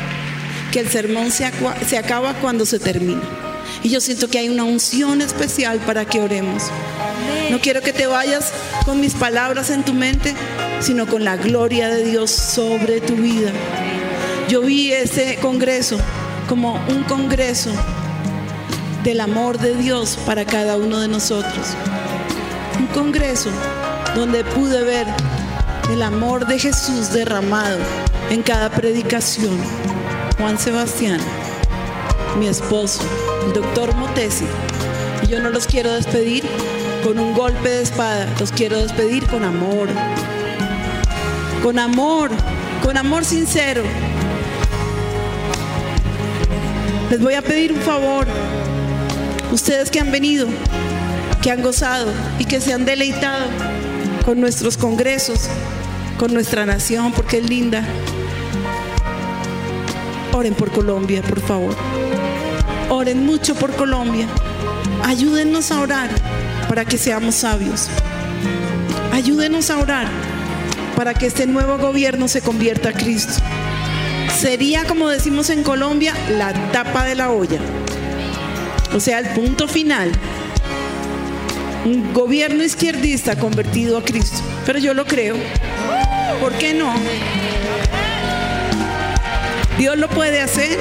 que el sermón se, se acaba cuando se termina. Y yo siento que hay una unción especial para que oremos. No quiero que te vayas con mis palabras en tu mente, sino con la gloria de Dios sobre tu vida. Yo vi ese congreso como un congreso del amor de Dios para cada uno de nosotros. Un congreso donde pude ver el amor de Jesús derramado en cada predicación. Juan Sebastián, mi esposo, el doctor Motesi. Y yo no los quiero despedir con un golpe de espada, los quiero despedir con amor. Con amor, con amor sincero, les voy a pedir un favor. Ustedes que han venido, que han gozado y que se han deleitado con nuestros congresos, con nuestra nación, porque es linda. Oren por Colombia, por favor. Oren mucho por Colombia. Ayúdenos a orar para que seamos sabios. Ayúdenos a orar para que este nuevo gobierno se convierta a Cristo. Sería, como decimos en Colombia, la tapa de la olla. O sea, el punto final. Un gobierno izquierdista convertido a Cristo. Pero yo lo creo. ¿Por qué no? Dios lo puede hacer.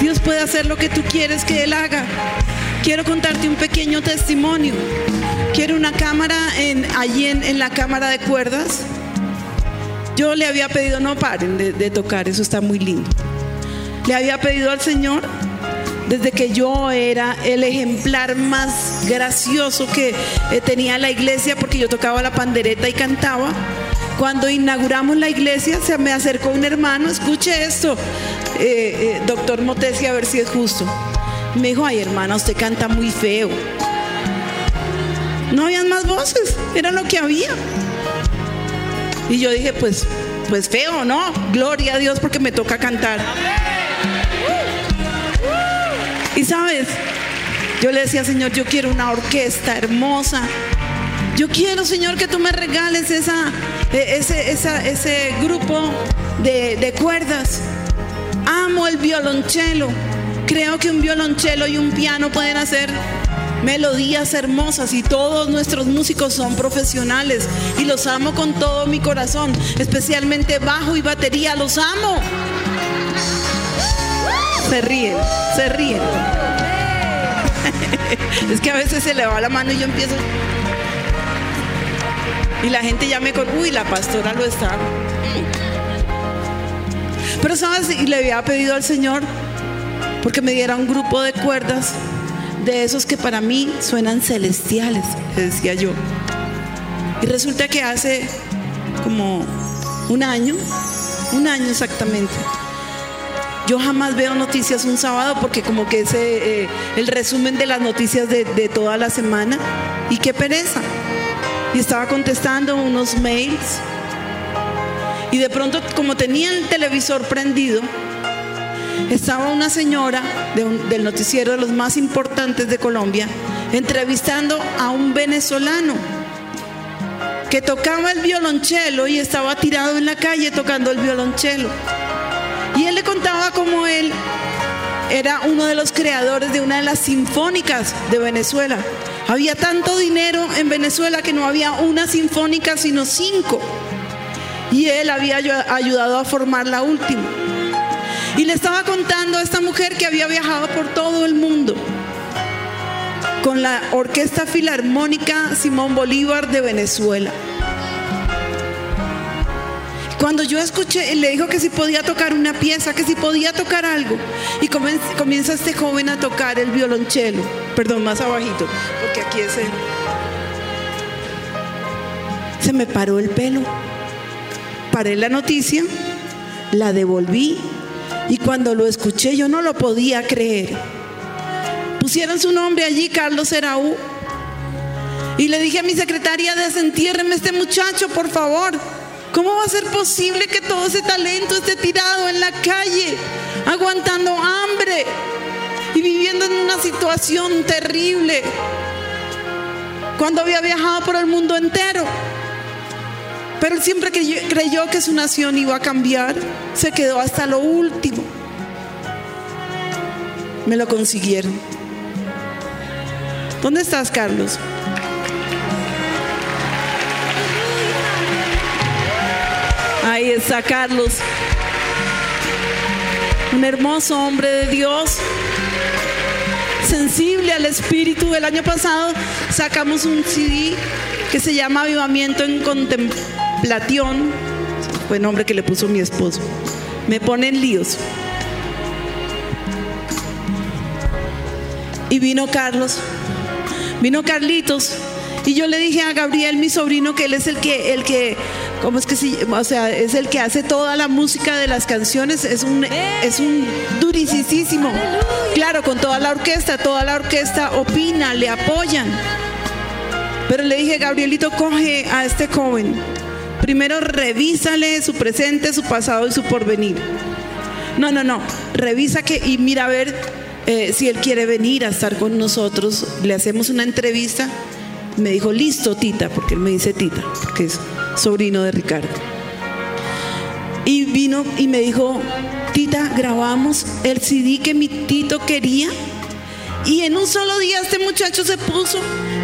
Dios puede hacer lo que tú quieres que Él haga. Quiero contarte un pequeño testimonio. Quiero una cámara en, allí en, la cámara de cuerdas. Yo le había pedido, no paren de, tocar, eso está muy lindo. Le había pedido al Señor desde que yo era el ejemplar más gracioso que eh, tenía la iglesia porque yo tocaba la pandereta y cantaba. Cuando inauguramos la iglesia se me acercó un hermano, escuche esto, eh, eh, doctor Motesi, a ver si es justo. Me dijo, ay hermana, usted canta muy feo. No habían más voces, era lo que había. Y yo dije, pues, pues feo, ¿no? Gloria a Dios porque me toca cantar. Y sabes, yo le decía, Señor, yo quiero una orquesta hermosa. Yo quiero, Señor, que tú me regales esa, e, ese, ese grupo de, de cuerdas. Amo el violonchelo. Creo que un violonchelo y un piano pueden hacer melodías hermosas y todos nuestros músicos son profesionales y los amo con todo mi corazón, especialmente bajo y batería, los amo. Se ríen, se ríen. es que a veces se le va la mano y yo empiezo. Y la gente ya me con, uy, la pastora lo está. Pero sabes, y le había pedido al Señor porque me diera un grupo de cuerdas de esos que para mí suenan celestiales, decía yo. Y resulta que hace como un año, un año exactamente, yo jamás veo noticias un sábado porque como que es eh, el resumen de las noticias de, de toda la semana. Y qué pereza. Y estaba contestando unos mails. Y de pronto, como tenía el televisor prendido, estaba una señora del noticiero de los más importantes de Colombia entrevistando a un venezolano que tocaba el violonchelo y estaba tirado en la calle tocando el violonchelo. Y él le contaba cómo él era uno de los creadores de una de las sinfónicas de Venezuela. Había tanto dinero en Venezuela que no había una sinfónica, sino cinco. Y él había ayudado a formar la última. Y le estaba contando a esta mujer que había viajado por todo el mundo con la Orquesta Filarmónica Simón Bolívar de Venezuela. Cuando yo escuché, le dijo que si podía tocar una pieza, que si podía tocar algo. Y comienza este joven a tocar el violonchelo. Perdón, más abajito, porque aquí es él. Se me paró el pelo. Paré la noticia, la devolví y cuando lo escuché yo no lo podía creer. Pusieron su nombre allí, Carlos Eraú. Y le dije a mi secretaria, desentiérreme este muchacho, por favor. ¿Cómo va a ser posible que todo ese talento esté tirado en la calle, aguantando hambre y viviendo en una situación terrible? Cuando había viajado por el mundo entero. Pero él siempre creyó que su nación iba a cambiar. Se quedó hasta lo último. Me lo consiguieron. ¿Dónde estás, Carlos? Ahí está Carlos. Un hermoso hombre de Dios. Sensible al espíritu. El año pasado sacamos un CD que se llama Avivamiento en Contemplación. Fue el nombre que le puso mi esposo. Me ponen líos. Y vino Carlos. Vino Carlitos. Y yo le dije a Gabriel, mi sobrino, que él es el que, el que ¿Cómo es que? O sea, es el que hace toda la música de las canciones, es un, es un durisísimo. Claro, con toda la orquesta, toda la orquesta opina, le apoyan. Pero le dije, Gabrielito, coge a este joven. Primero revísale su presente, su pasado y su porvenir. No, no, no. Revisa que y mira a ver eh, si él quiere venir a estar con nosotros. Le hacemos una entrevista. Me dijo, listo, Tita, porque él me dice Tita, porque es sobrino de Ricardo. y vino y me dijo, Tita, grabamos el CD que mi Tito quería. Y en un solo día este muchacho se puso,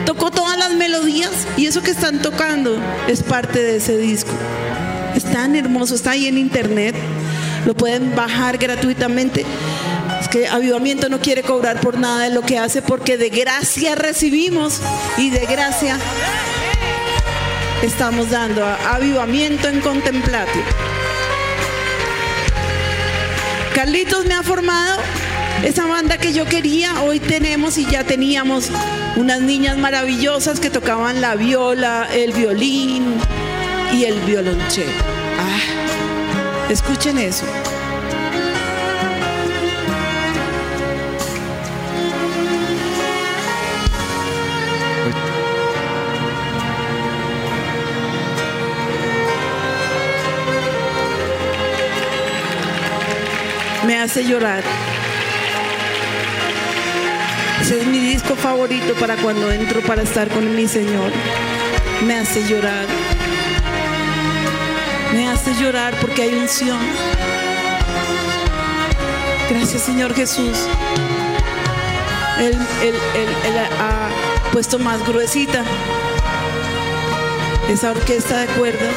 tocó todas las melodías y eso que están tocando es parte de ese disco. Es tan hermoso, está ahí en internet, lo pueden bajar gratuitamente. Es que Avivamiento no quiere cobrar por nada de lo que hace porque de gracia recibimos y de gracia estamos dando avivamiento en contemplatio. Carlitos me ha formado esa banda que yo quería. Hoy tenemos y ya teníamos unas niñas maravillosas que tocaban la viola, el violín y el violonchelo. Ah, escuchen eso. me hace llorar. Ese es mi disco favorito para cuando entro para estar con mi Señor. Me hace llorar. Me hace llorar porque hay unción. Gracias Señor Jesús. Él, ha puesto más gruesita esa orquesta de cuerdas.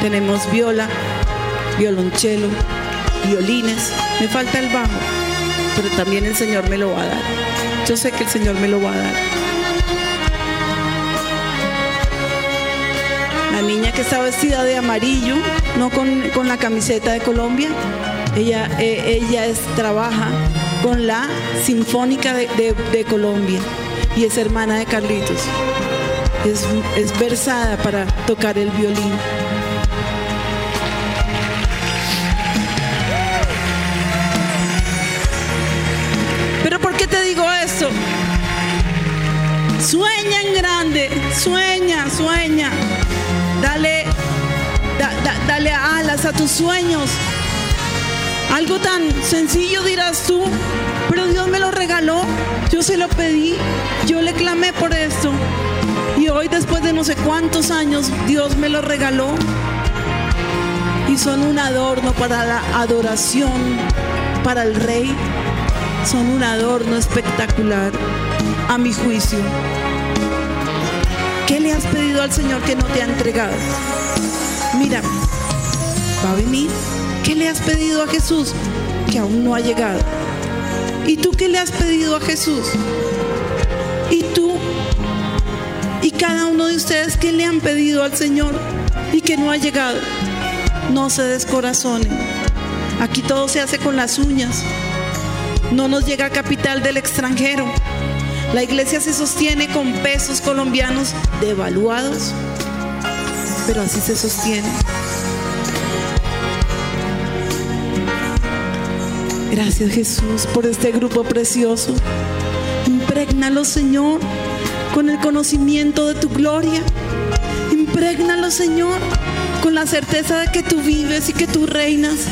Tenemos viola violonchelo, violines, me falta el bajo, pero también el Señor me lo va a dar. Yo sé que el Señor me lo va a dar. La niña que está vestida de amarillo, no con, la camiseta de Colombia, ella, eh, ella es, trabaja con la Sinfónica de, Colombia y es hermana de Carlitos. Es, es versada para tocar el violín. Sueña, sueña. Dale, dale alas a tus sueños. Algo tan sencillo dirás tú, pero Dios me lo regaló, yo se lo pedí, yo le clamé por esto. Y hoy después de no sé cuántos años, Dios me lo regaló. Y son un adorno para la adoración, para el rey son un adorno espectacular a mi juicio. ¿Qué le has pedido al Señor que no te ha entregado? Mira, va a venir. ¿Qué le has pedido a Jesús que aún no ha llegado? ¿Y tú qué le has pedido a Jesús? ¿Y tú? ¿Y cada uno de ustedes qué le han pedido al Señor y que no ha llegado? No se descorazonen. Aquí todo se hace con las uñas. No nos llega capital del extranjero. La iglesia se sostiene con pesos colombianos devaluados, pero así se sostiene. Gracias Jesús por este grupo precioso. Imprégnalo Señor con el conocimiento de tu gloria. Imprégnalo Señor con la certeza de que tú vives y que tú reinas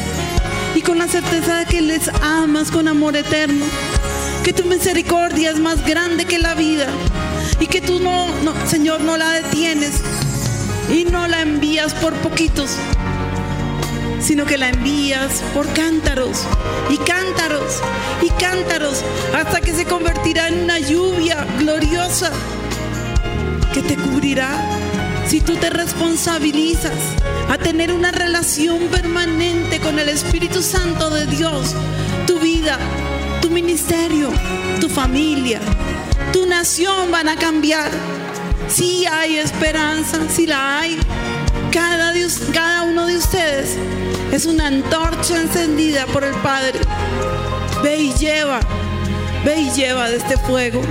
y con la certeza de que les amas con amor eterno, que tu misericordia es más grande que la vida y que tú no, Señor, no la detienes y no la envías por poquitos, sino que la envías por cántaros y cántaros y cántaros hasta que se convertirá en una lluvia gloriosa que te cubrirá. Si tú te responsabilizas a tener una relación permanente con el Espíritu Santo de Dios, tu vida, ministerio, tu familia, tu nación van a cambiar. Si hay esperanza, si la hay, cada, cada uno de ustedes es una antorcha encendida por el Padre. Ve y lleva, ve y lleva de este fuego.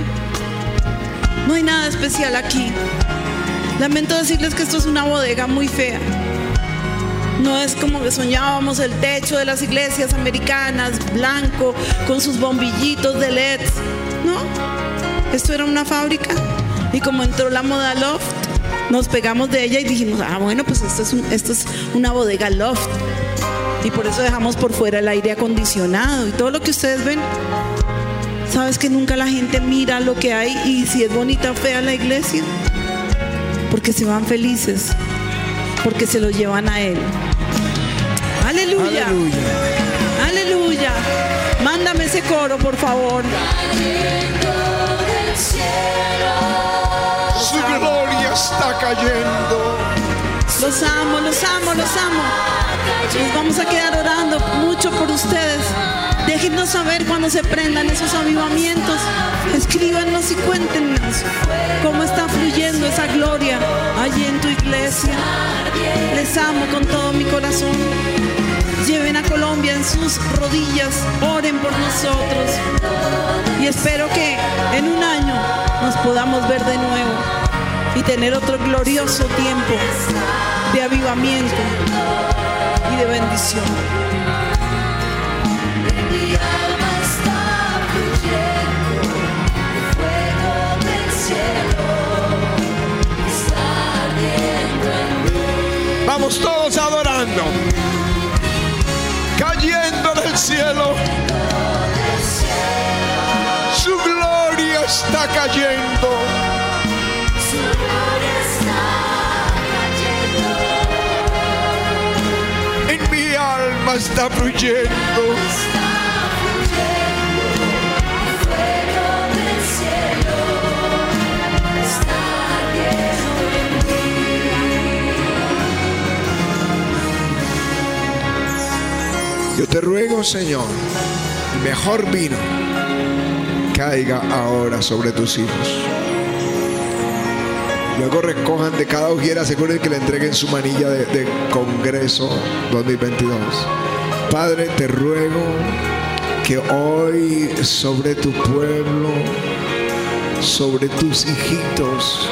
No hay nada especial aquí. Lamento decirles que esto es una bodega muy fea. No es como que soñábamos el techo de las iglesias americanas, blanco, con sus bombillitos de LED. No, esto era una fábrica. Y como entró la moda loft, nos pegamos de ella y dijimos, ah, bueno, pues esto es, esto es una bodega loft. Y por eso dejamos por fuera el aire acondicionado y todo lo que ustedes ven. Sabes que nunca la gente mira lo que hay y si es bonita o fea la iglesia porque se van felices. porque se lo llevan a Él. Aleluya. Aleluya. Aleluya. Mándame ese coro, por favor. Su gloria está cayendo. Los amo, los amo, los amo. Nos vamos a quedar orando mucho por ustedes. Déjenos saber cuando se prendan esos avivamientos. Escríbanos y cuéntenos cómo está fluyendo esa gloria allí en tu iglesia. Les amo con todo mi corazón. Lleven a Colombia en sus rodillas. Oren por nosotros. Y espero que en un año nos podamos ver de nuevo y tener otro glorioso tiempo de avivamiento y de bendición. Mi alma está cielo. Su gloria está cayendo. Su gloria está cayendo, En mi alma está fluyendo, Yo te ruego, Señor, el mejor vino caiga ahora sobre tus hijos. Luego recojan de cada ojera, aseguren que le entreguen su manilla de, de Congreso 2022. Padre, te ruego que hoy sobre tu pueblo, sobre tus hijitos,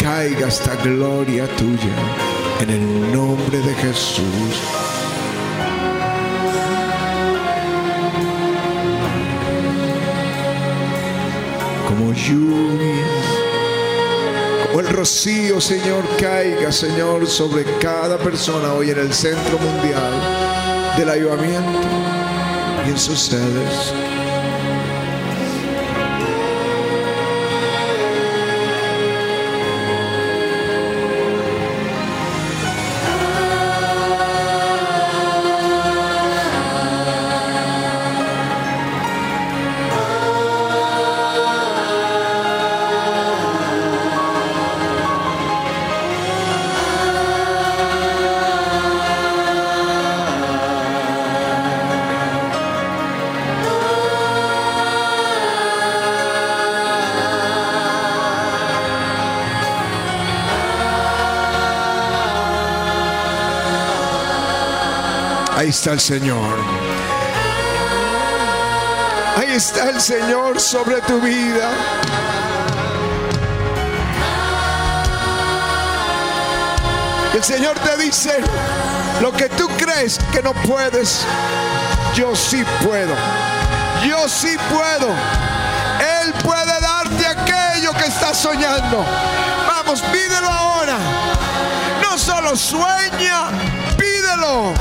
caiga esta gloria tuya en el nombre de Jesús. Como el rocío, Señor, caiga, Señor, sobre cada persona hoy en el centro mundial del ayudamiento y en sus sedes. El Señor. Ahí está el Señor sobre tu vida. El Señor te dice, lo que tú crees que no puedes, yo sí puedo. Yo sí puedo. Él puede darte aquello que estás soñando. Vamos, pídelo ahora. No solo sueña, pídelo.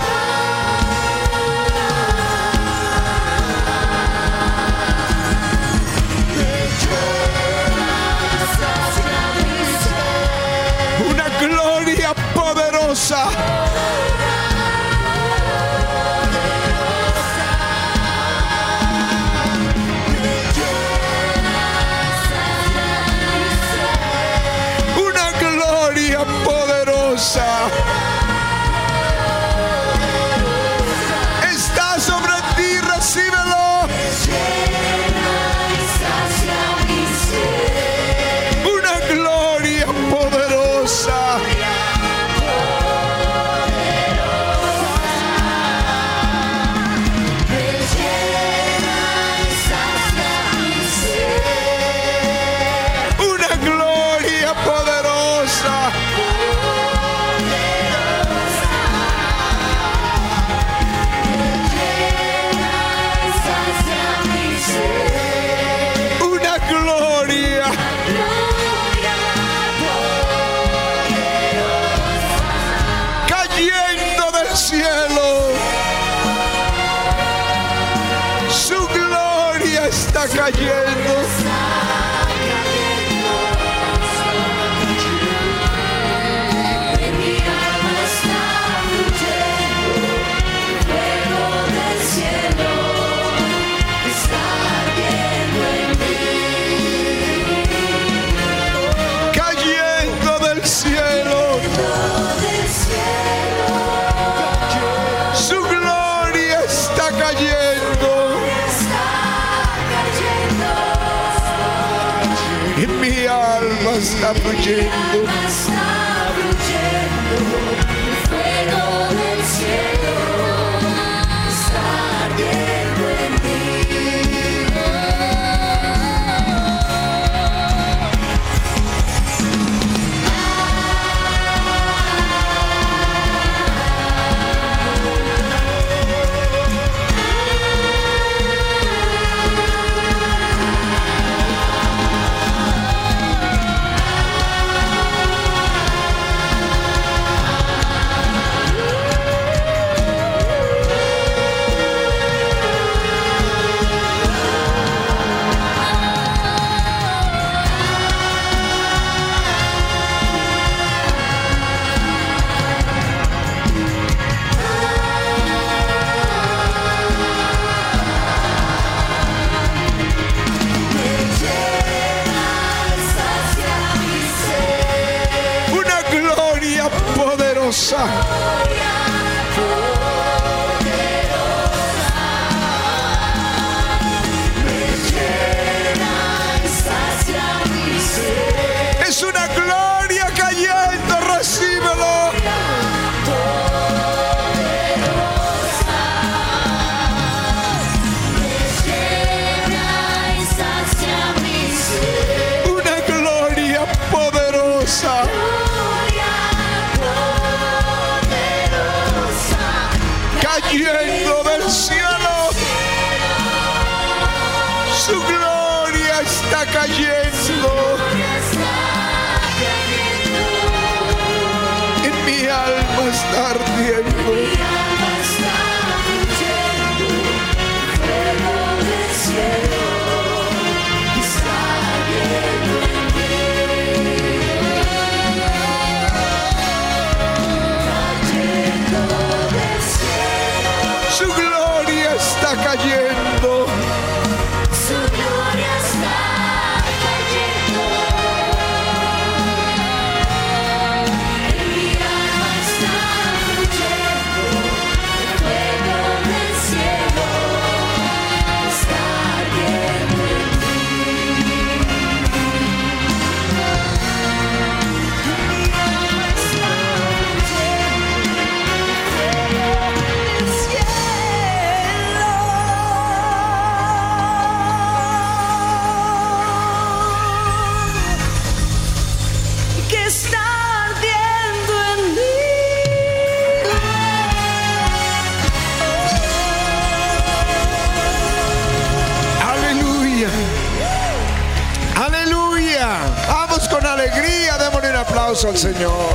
Está Señor.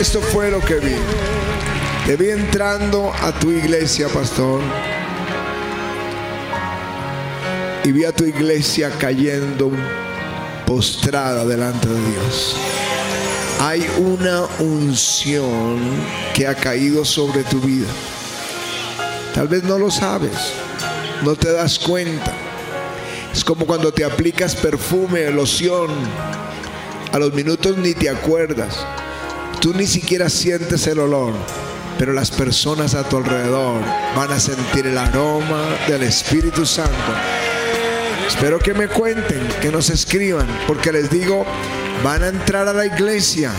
Esto fue lo que vi. Te vi entrando a tu iglesia, pastor. Y vi a tu iglesia cayendo postrada delante de Dios. Hay una unción que ha caído sobre tu vida. Tal vez no lo sabes, no te das cuenta. Como cuando te aplicas perfume, loción. A los minutos ni te acuerdas. Tú ni siquiera sientes el olor, pero las personas a tu alrededor van a sentir el aroma del Espíritu Santo. Espero que me cuenten, que nos escriban, porque les digo, van a entrar a la iglesia,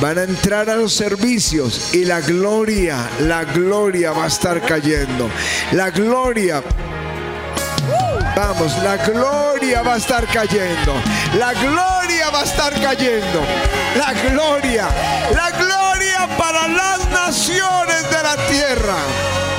van a entrar a los servicios y la gloria, la gloria va a estar cayendo. La gloria La gloria va a estar cayendo. La gloria va a estar cayendo. La gloria, la gloria para las naciones de la tierra.